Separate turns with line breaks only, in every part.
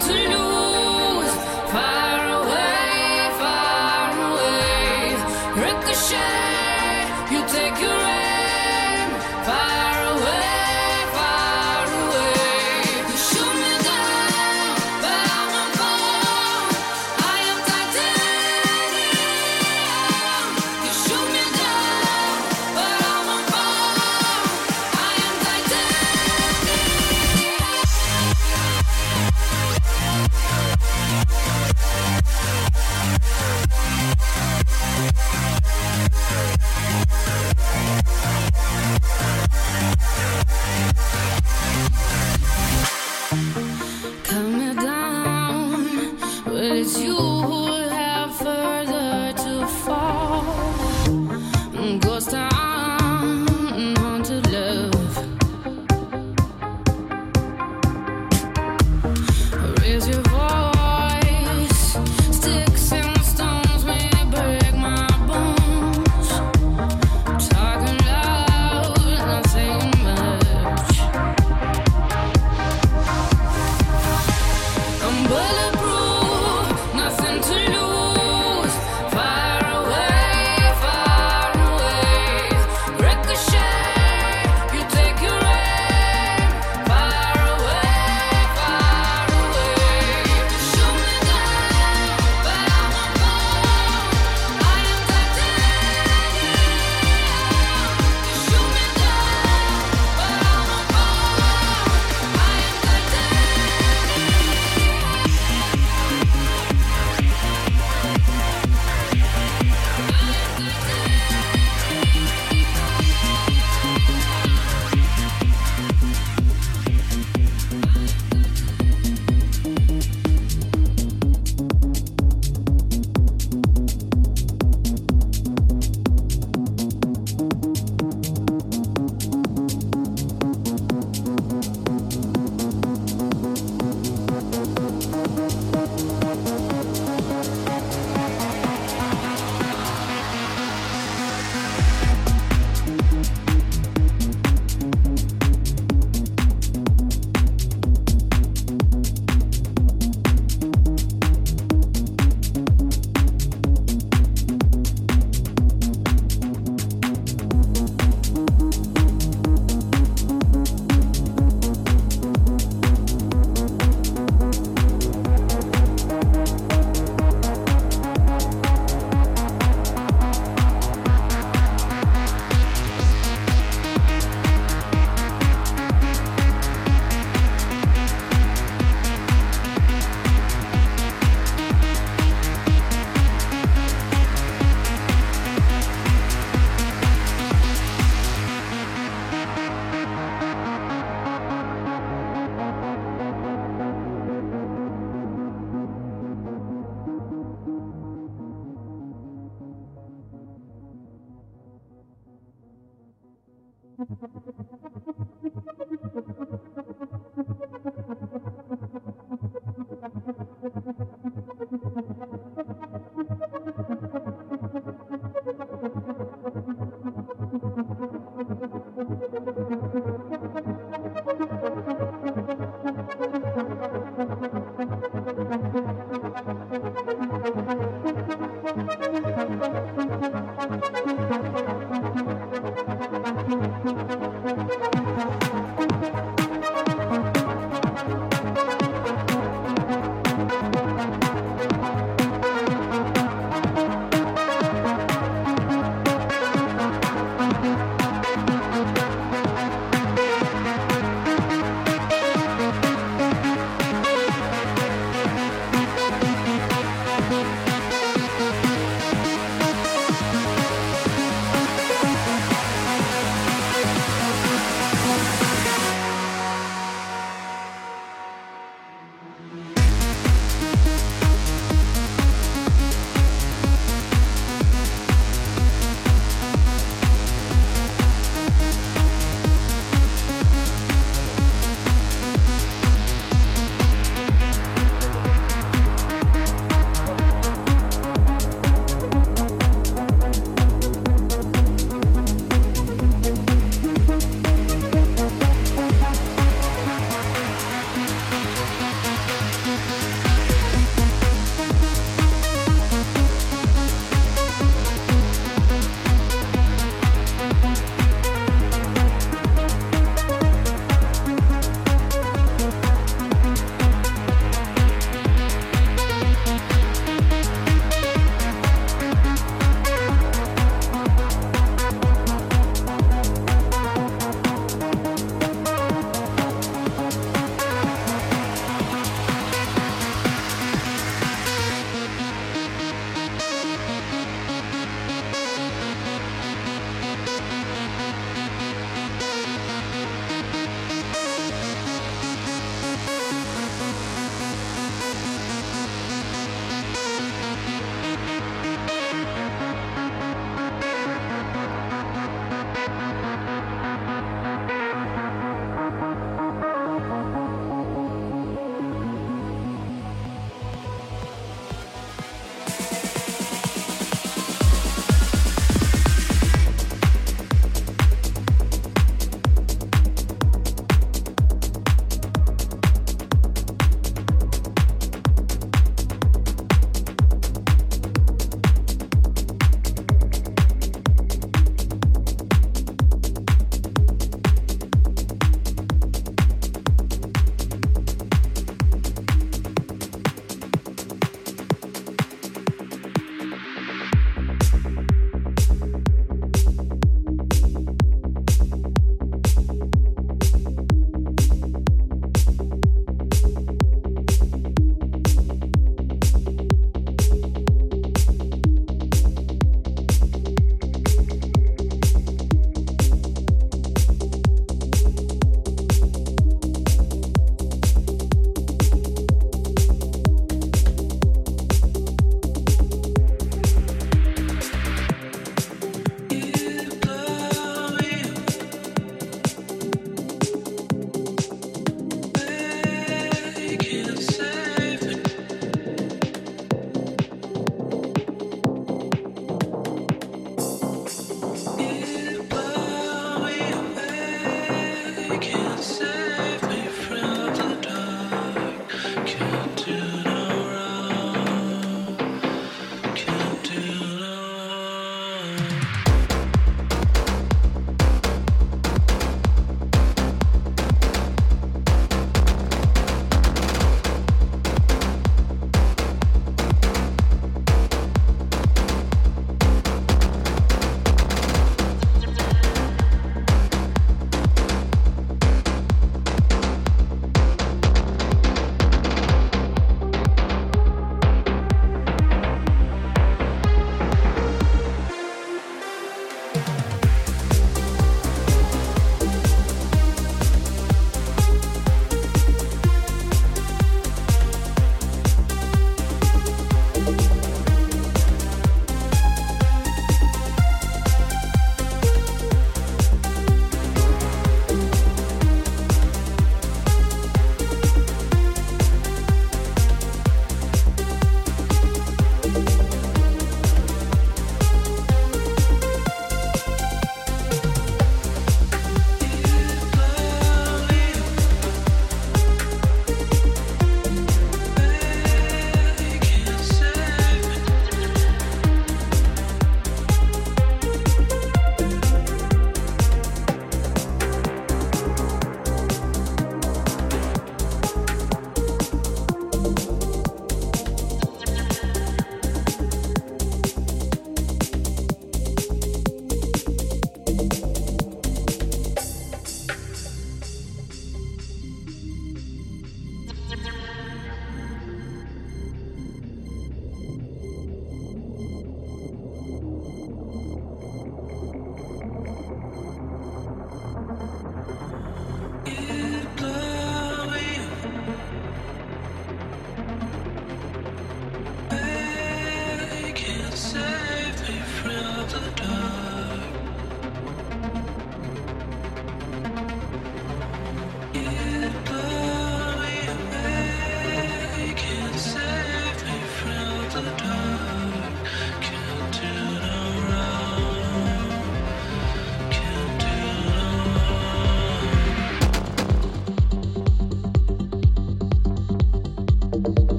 춤을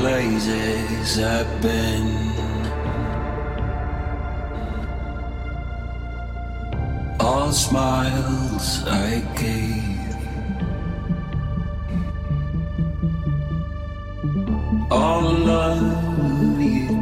places I've been. All smiles I gave, all love you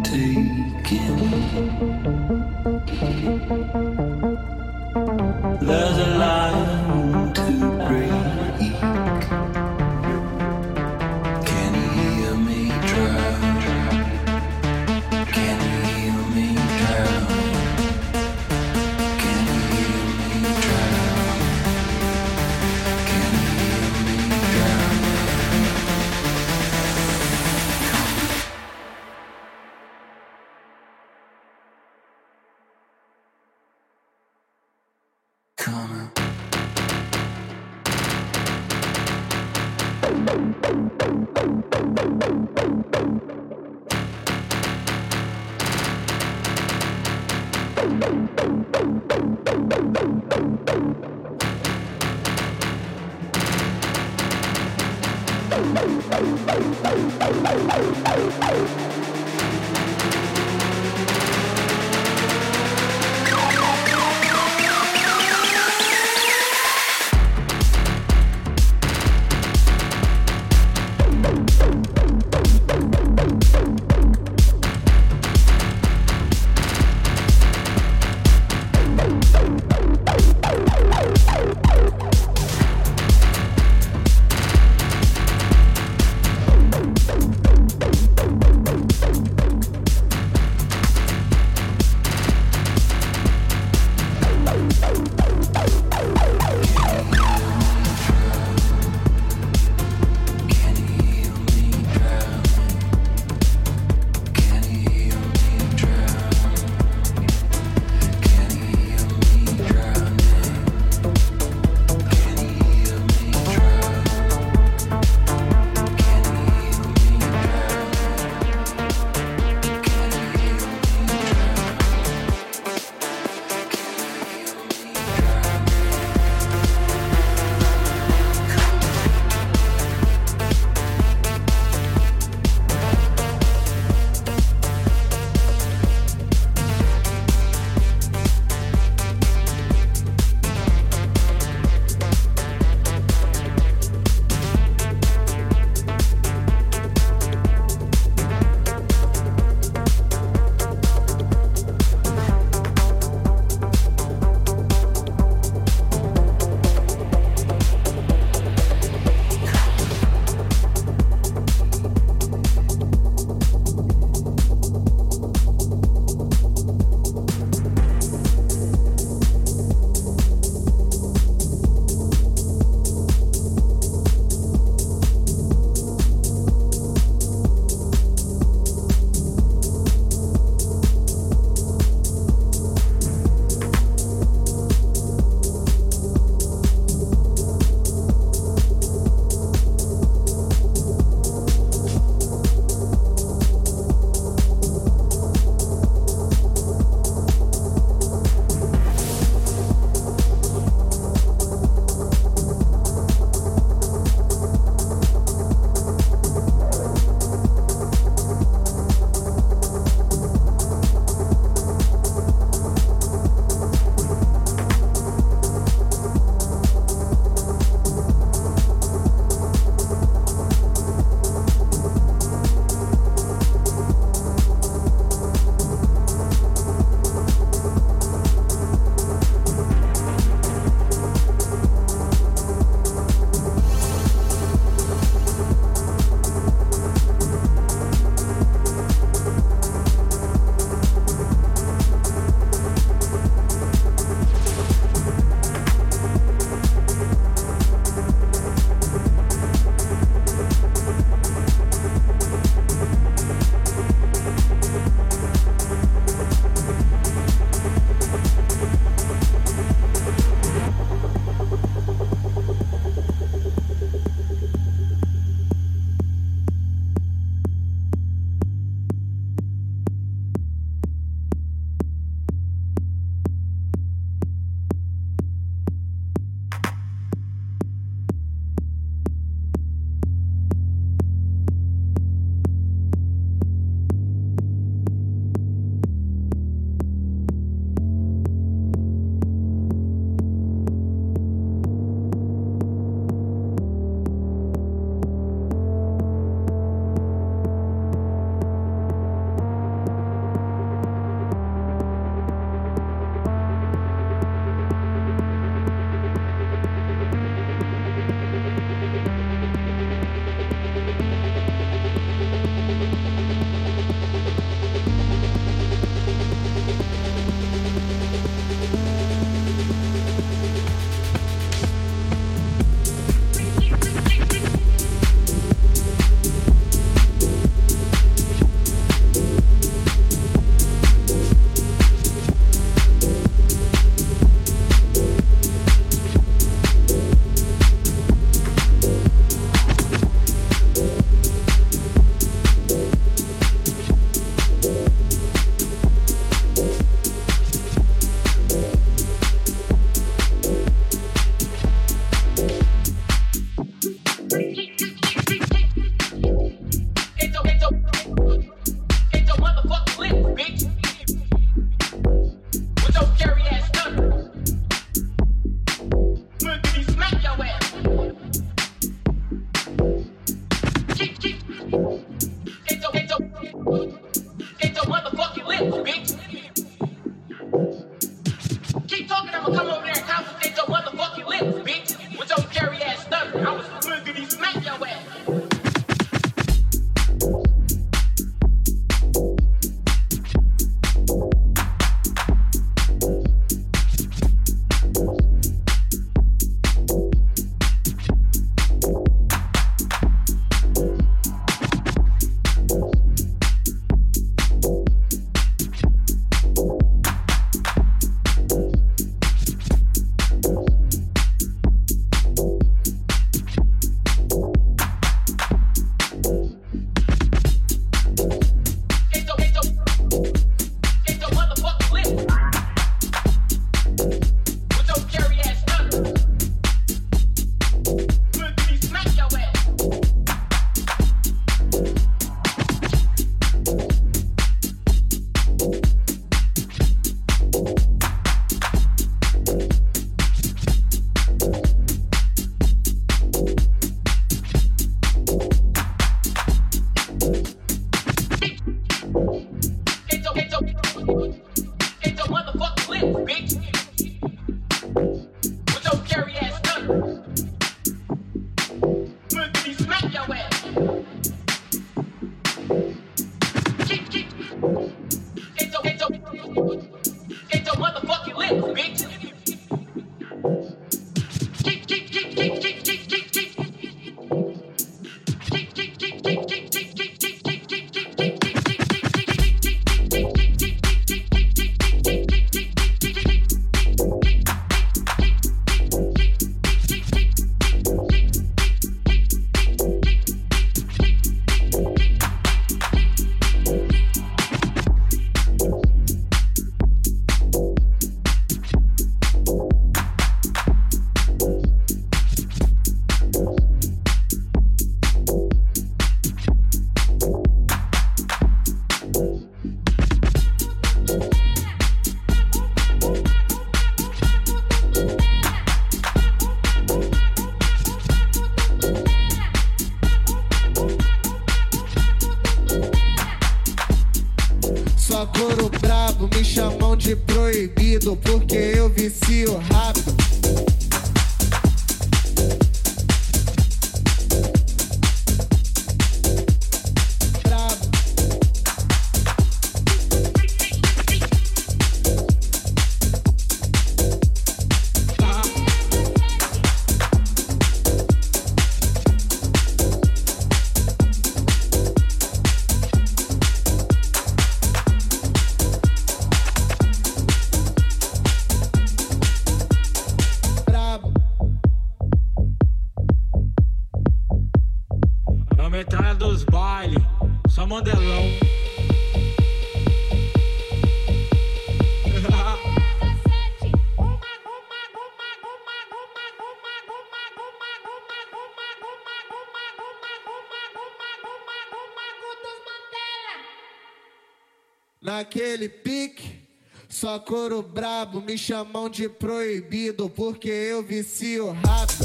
couro brabo, me chamam de proibido, porque eu vicio rápido.